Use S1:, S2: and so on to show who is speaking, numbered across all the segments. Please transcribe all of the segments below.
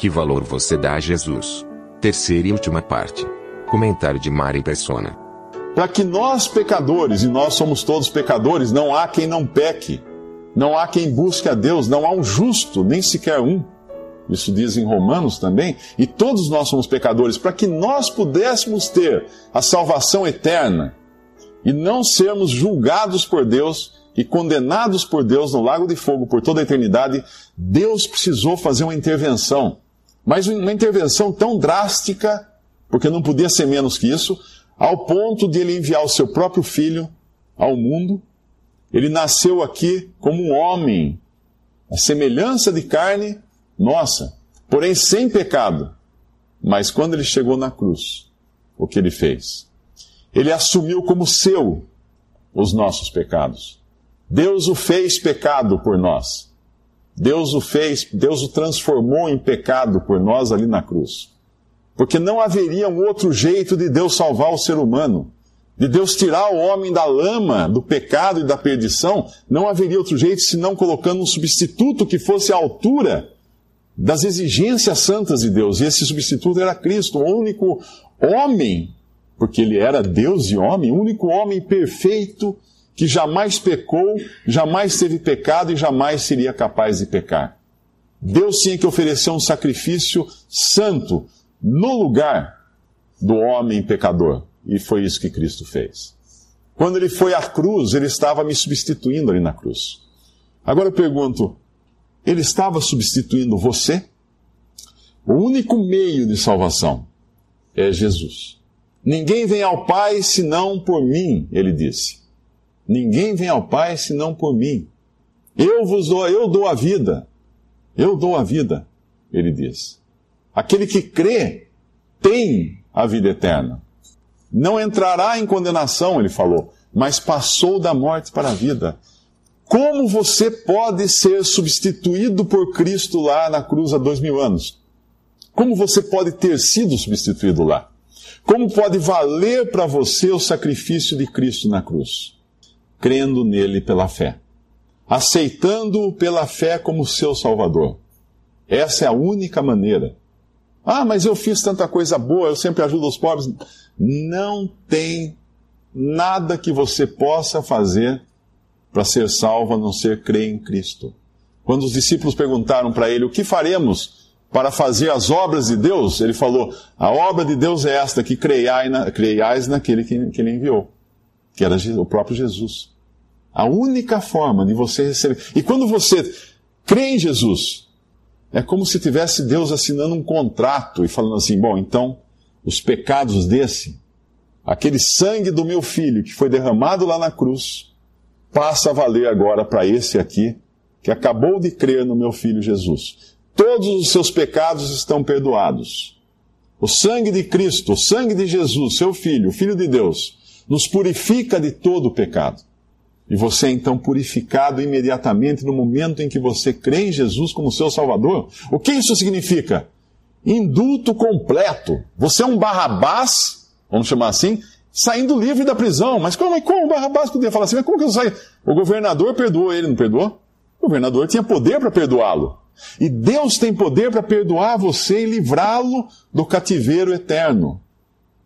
S1: Que valor você dá a Jesus? Terceira e última parte. Comentário de Mari Persona.
S2: Para que nós pecadores, e nós somos todos pecadores, não há quem não peque. Não há quem busque a Deus, não há um justo, nem sequer um. Isso diz em Romanos também. E todos nós somos pecadores. Para que nós pudéssemos ter a salvação eterna e não sermos julgados por Deus e condenados por Deus no lago de fogo por toda a eternidade, Deus precisou fazer uma intervenção. Mas uma intervenção tão drástica, porque não podia ser menos que isso, ao ponto de ele enviar o seu próprio filho ao mundo. Ele nasceu aqui como um homem, a semelhança de carne nossa, porém sem pecado. Mas quando ele chegou na cruz, o que ele fez? Ele assumiu como seu os nossos pecados. Deus o fez pecado por nós. Deus o fez, Deus o transformou em pecado por nós ali na cruz. Porque não haveria um outro jeito de Deus salvar o ser humano, de Deus tirar o homem da lama, do pecado e da perdição, não haveria outro jeito senão colocando um substituto que fosse à altura das exigências santas de Deus. E esse substituto era Cristo, o único homem, porque ele era Deus e homem, o único homem perfeito que jamais pecou, jamais teve pecado e jamais seria capaz de pecar. Deus tinha que oferecer um sacrifício santo no lugar do homem pecador. E foi isso que Cristo fez. Quando ele foi à cruz, ele estava me substituindo ali na cruz. Agora eu pergunto, ele estava substituindo você? O único meio de salvação é Jesus. Ninguém vem ao Pai senão por mim, ele disse. Ninguém vem ao Pai senão por mim. Eu vos dou, eu dou a vida. Eu dou a vida, ele diz. Aquele que crê tem a vida eterna. Não entrará em condenação, ele falou, mas passou da morte para a vida. Como você pode ser substituído por Cristo lá na cruz há dois mil anos? Como você pode ter sido substituído lá? Como pode valer para você o sacrifício de Cristo na cruz? Crendo nele pela fé. Aceitando-o pela fé como seu Salvador. Essa é a única maneira. Ah, mas eu fiz tanta coisa boa, eu sempre ajudo os pobres. Não tem nada que você possa fazer para ser salvo a não ser crer em Cristo. Quando os discípulos perguntaram para ele o que faremos para fazer as obras de Deus, ele falou: a obra de Deus é esta, que creiais, na, naquele que, que ele enviou, que era o próprio Jesus. A única forma de você receber. E quando você crê em Jesus, é como se tivesse Deus assinando um contrato e falando assim: bom, então, os pecados desse, aquele sangue do meu filho que foi derramado lá na cruz, passa a valer agora para esse aqui, que acabou de crer no meu filho Jesus. Todos os seus pecados estão perdoados. O sangue de Cristo, o sangue de Jesus, seu filho, o filho de Deus, nos purifica de todo o pecado. E você é então purificado imediatamente no momento em que você crê em Jesus como seu Salvador. O que isso significa? Indulto completo. Você é um Barrabás, vamos chamar assim, saindo livre da prisão. Mas como, como Barrabás podia falar assim? Mas como que eu saio? O governador perdoou ele, não perdoou? O governador tinha poder para perdoá-lo. E Deus tem poder para perdoar você e livrá-lo do cativeiro eterno,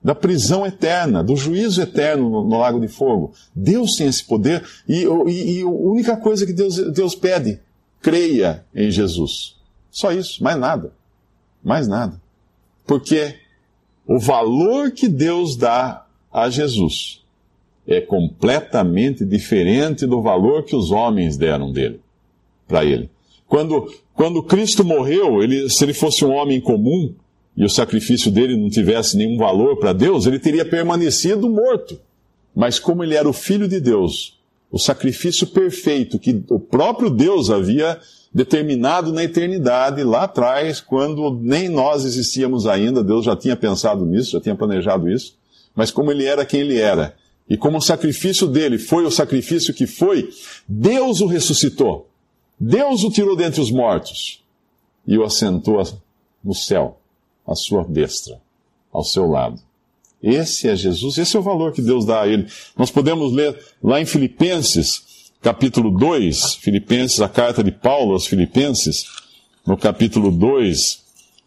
S2: da prisão eterna, do juízo eterno no, no lago de fogo. Deus tem esse poder e, e, e a única coisa que Deus, Deus pede, creia em Jesus. Só isso, mais nada. Mais nada. Porque o valor que Deus dá a Jesus é completamente diferente do valor que os homens deram dele, para ele. Quando, quando Cristo morreu, ele, se ele fosse um homem comum e o sacrifício dele não tivesse nenhum valor para Deus, ele teria permanecido morto. Mas como ele era o Filho de Deus, o sacrifício perfeito que o próprio Deus havia determinado na eternidade, lá atrás, quando nem nós existíamos ainda, Deus já tinha pensado nisso, já tinha planejado isso, mas como ele era quem ele era, e como o sacrifício dele foi o sacrifício que foi, Deus o ressuscitou. Deus o tirou dentre os mortos e o assentou no céu, à sua destra, ao seu lado. Esse é Jesus, esse é o valor que Deus dá a ele. Nós podemos ler lá em Filipenses, capítulo 2, Filipenses, a carta de Paulo aos Filipenses, no capítulo 2,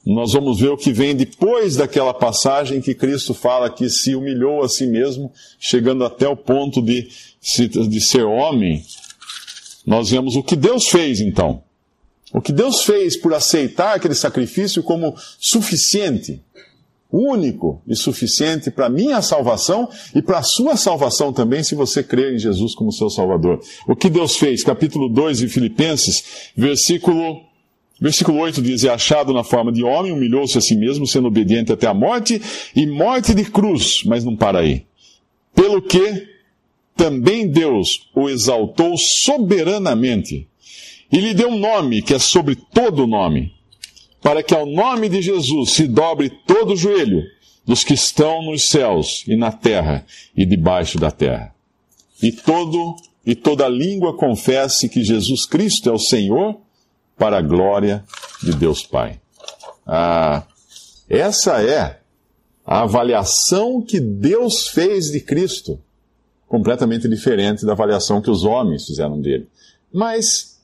S2: nós vamos ver o que vem depois daquela passagem que Cristo fala que se humilhou a si mesmo, chegando até o ponto de, de ser homem. Nós vemos o que Deus fez então. O que Deus fez por aceitar aquele sacrifício como suficiente único e suficiente para minha salvação e para a sua salvação também, se você crer em Jesus como seu Salvador. O que Deus fez, capítulo 2 de Filipenses, versículo, versículo 8 diz: É achado na forma de homem, humilhou-se a si mesmo, sendo obediente até a morte, e morte de cruz, mas não para aí. Pelo que também Deus o exaltou soberanamente e lhe deu um nome que é sobre todo nome para que ao nome de Jesus se dobre todo o joelho dos que estão nos céus e na terra e debaixo da terra. E todo e toda língua confesse que Jesus Cristo é o Senhor para a glória de Deus Pai. Ah, essa é a avaliação que Deus fez de Cristo, completamente diferente da avaliação que os homens fizeram dele. Mas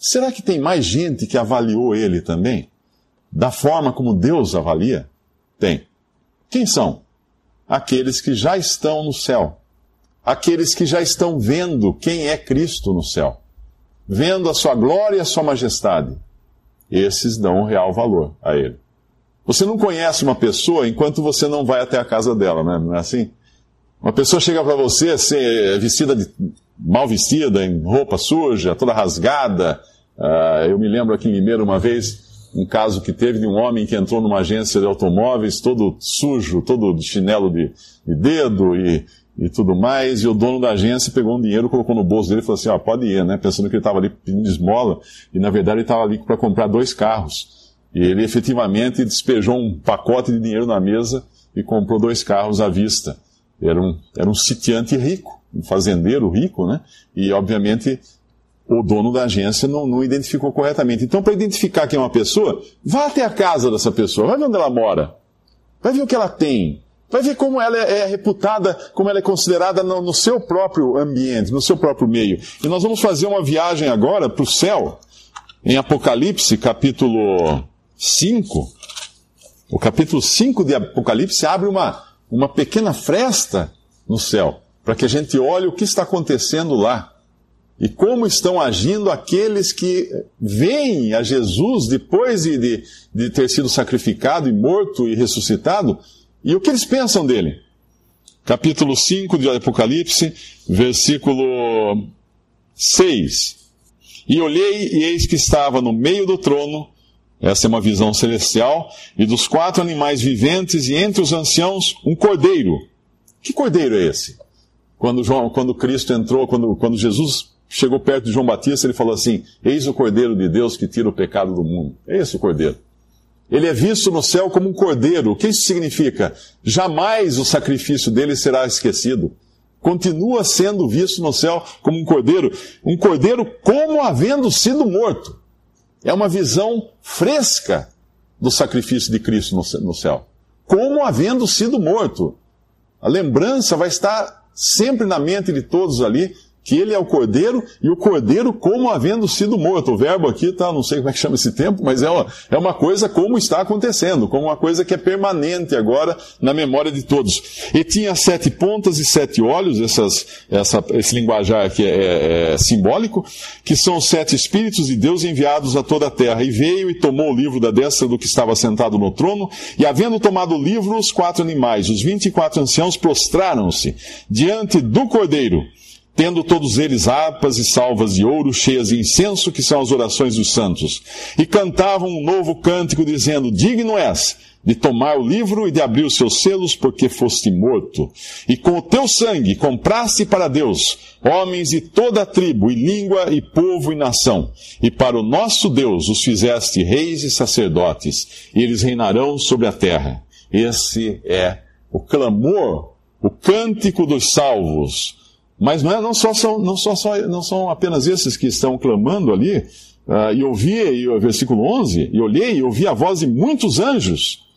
S2: será que tem mais gente que avaliou ele também? da forma como Deus avalia? Tem. Quem são? Aqueles que já estão no céu. Aqueles que já estão vendo quem é Cristo no céu. Vendo a sua glória e a sua majestade. Esses dão um real valor a ele. Você não conhece uma pessoa enquanto você não vai até a casa dela, né? não é assim? Uma pessoa chega para você ser vestida de, mal vestida, em roupa suja, toda rasgada. Uh, eu me lembro aqui em Limeira uma vez, um caso que teve de um homem que entrou numa agência de automóveis todo sujo, todo de chinelo de, de dedo e, e tudo mais, e o dono da agência pegou um dinheiro, colocou no bolso dele e falou assim, ó, pode ir, né? Pensando que ele estava ali pedindo esmola, e na verdade ele estava ali para comprar dois carros. E ele efetivamente despejou um pacote de dinheiro na mesa e comprou dois carros à vista. Era um, era um sitiante rico, um fazendeiro rico, né? E obviamente o dono da agência não, não identificou corretamente. Então, para identificar quem é uma pessoa, vá até a casa dessa pessoa, vai ver onde ela mora, vai ver o que ela tem, vai ver como ela é, é reputada, como ela é considerada no, no, seu próprio ambiente, no seu próprio meio. E nós vamos fazer uma viagem agora para o céu, em Apocalipse, capítulo 5. O capítulo 5 de Apocalipse abre uma, uma pequena fresta no céu, para que a gente olhe o que está acontecendo lá. E como estão agindo aqueles que veem a Jesus depois de, de, de, ter sido sacrificado e morto e ressuscitado, e o que eles pensam dele. Capítulo 5 de Apocalipse, versículo 6. E olhei, e eis que estava no meio do trono, essa é uma visão celestial, e dos quatro animais viventes, e entre os anciãos, um cordeiro. Que cordeiro é esse? Quando, João, quando Cristo entrou, quando, quando Jesus chegou perto de João Batista, ele falou assim: Eis o Cordeiro de Deus que tira o pecado do mundo. É esse o Cordeiro. Ele é visto no céu como um cordeiro. O que isso significa? Jamais o sacrifício dele será esquecido. Continua sendo visto no céu como um cordeiro. Um cordeiro como havendo sido morto. É uma visão fresca do sacrifício de Cristo no céu. Como havendo sido morto. A lembrança vai estar sempre na mente de todos ali que ele é o cordeiro e o cordeiro como havendo sido morto. O verbo aqui tá, não sei como é que chama esse tempo, mas é uma, é uma coisa como está acontecendo, como uma coisa que é permanente agora na memória de todos. E tinha sete pontas e sete olhos, essas, essa, esse linguajar aqui é, é, é simbólico, que são os sete espíritos de Deus enviados a toda a terra. E veio e tomou o livro da destra do que estava sentado no trono, e havendo tomado o livro, os quatro animais, os vinte e quatro anciãos prostraram-se diante do cordeiro tendo todos eles harpas e salvas de ouro cheias de incenso, que são as orações dos santos. E cantavam um novo cântico, dizendo: Digno és de tomar o livro e de abrir os seus selos, porque foste morto. E com o teu sangue compraste para Deus homens de toda a tribo, e língua, e povo, e nação. E para o nosso Deus os fizeste reis e sacerdotes, e eles reinarão sobre a terra. Esse é o clamor, o cântico dos salvos. Mas não, é, não, só, são, não, só, só, não são apenas esses que estão clamando ali. Uh, e ouvi, e, versículo 11, e olhei e ouvi a voz de muitos anjos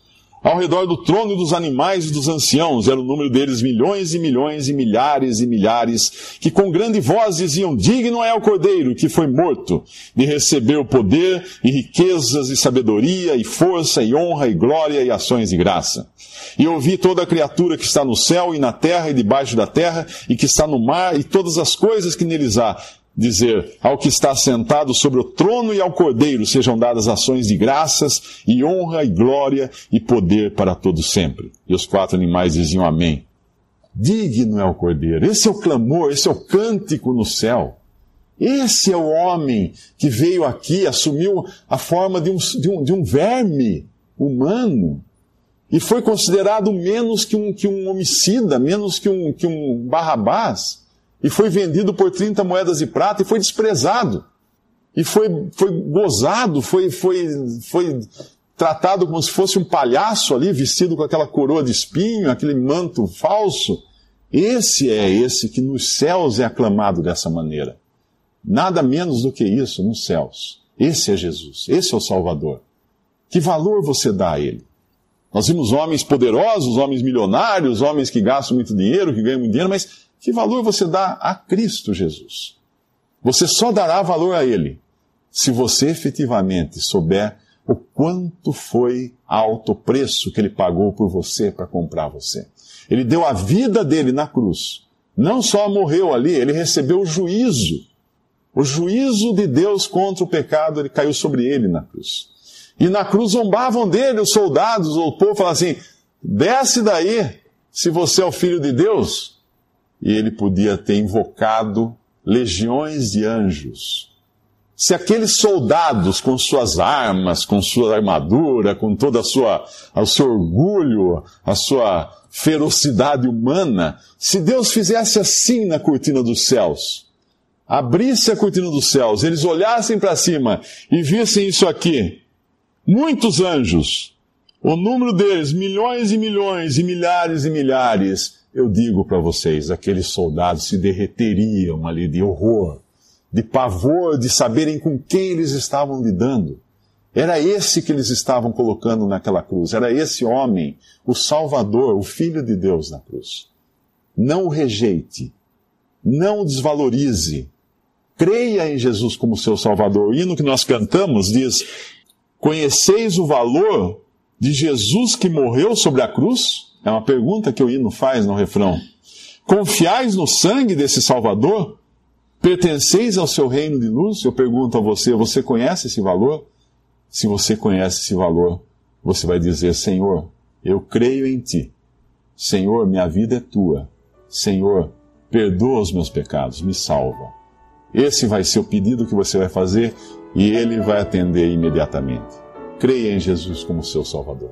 S2: ao redor do trono dos animais e dos anciãos, era o número deles milhões e milhões e milhares e milhares, que com grande voz diziam, digno é o cordeiro que foi morto, de receber o poder e riquezas e sabedoria e força e honra e glória e ações de graça. E ouvi toda a criatura que está no céu e na terra e debaixo da terra e que está no mar e todas as coisas que neles há, dizer ao que está sentado sobre o trono e ao cordeiro sejam dadas ações de graças e honra e glória e poder para todos sempre. E os quatro animais diziam amém. Digno é o cordeiro. Esse é o clamor, esse é o cântico no céu. Esse é o homem que veio aqui, assumiu a forma de um, de um, de um verme humano e foi considerado menos que um, que um homicida, menos que um, que um barrabás e foi vendido por 30 moedas de prata e foi desprezado. E foi, foi gozado, foi, foi, foi tratado como se fosse um palhaço ali, vestido com aquela coroa de espinho, aquele manto falso. Esse é esse que nos céus é aclamado dessa maneira. Nada menos do que isso nos céus. Esse é Jesus, esse é o Salvador. Que valor você dá a ele? Nós vimos homens poderosos, homens milionários, homens que gastam muito dinheiro, que ganham muito dinheiro, mas que valor você dá a Cristo Jesus? Você só dará valor a Ele se você efetivamente souber o quanto foi alto o preço que Ele pagou por você para comprar você. Ele deu a vida dele na cruz. Não só morreu ali, ele recebeu o juízo. O juízo de Deus contra o pecado, ele caiu sobre ele na cruz. E na cruz zombavam dele os soldados, o povo falava assim: desce daí, se você é o filho de Deus e ele podia ter invocado legiões de anjos. Se aqueles soldados, com suas armas, com sua armadura, com toda a sua, o seu orgulho, a sua ferocidade humana, se Deus fizesse assim na cortina dos céus, abrisse a cortina dos céus, eles olhassem para cima e vissem isso aqui, muitos anjos, o número deles, milhões e milhões e milhares e milhares, eu digo para vocês, aqueles soldados se derreteriam ali de horror, de pavor, de saberem com quem eles estavam lidando. Era esse que eles estavam colocando naquela cruz, era esse homem, o Salvador, o Filho de Deus na cruz. Não o rejeite, não o desvalorize, creia em Jesus como seu Salvador. O hino que nós cantamos diz: Conheceis o valor de Jesus que morreu sobre a cruz? É uma pergunta que o hino faz no refrão. Confiais no sangue desse Salvador? Pertenceis ao seu reino de luz? Eu pergunto a você, você conhece esse valor? Se você conhece esse valor, você vai dizer: Senhor, eu creio em ti. Senhor, minha vida é tua. Senhor, perdoa os meus pecados, me salva. Esse vai ser o pedido que você vai fazer e ele vai atender imediatamente. Creia em Jesus como seu Salvador.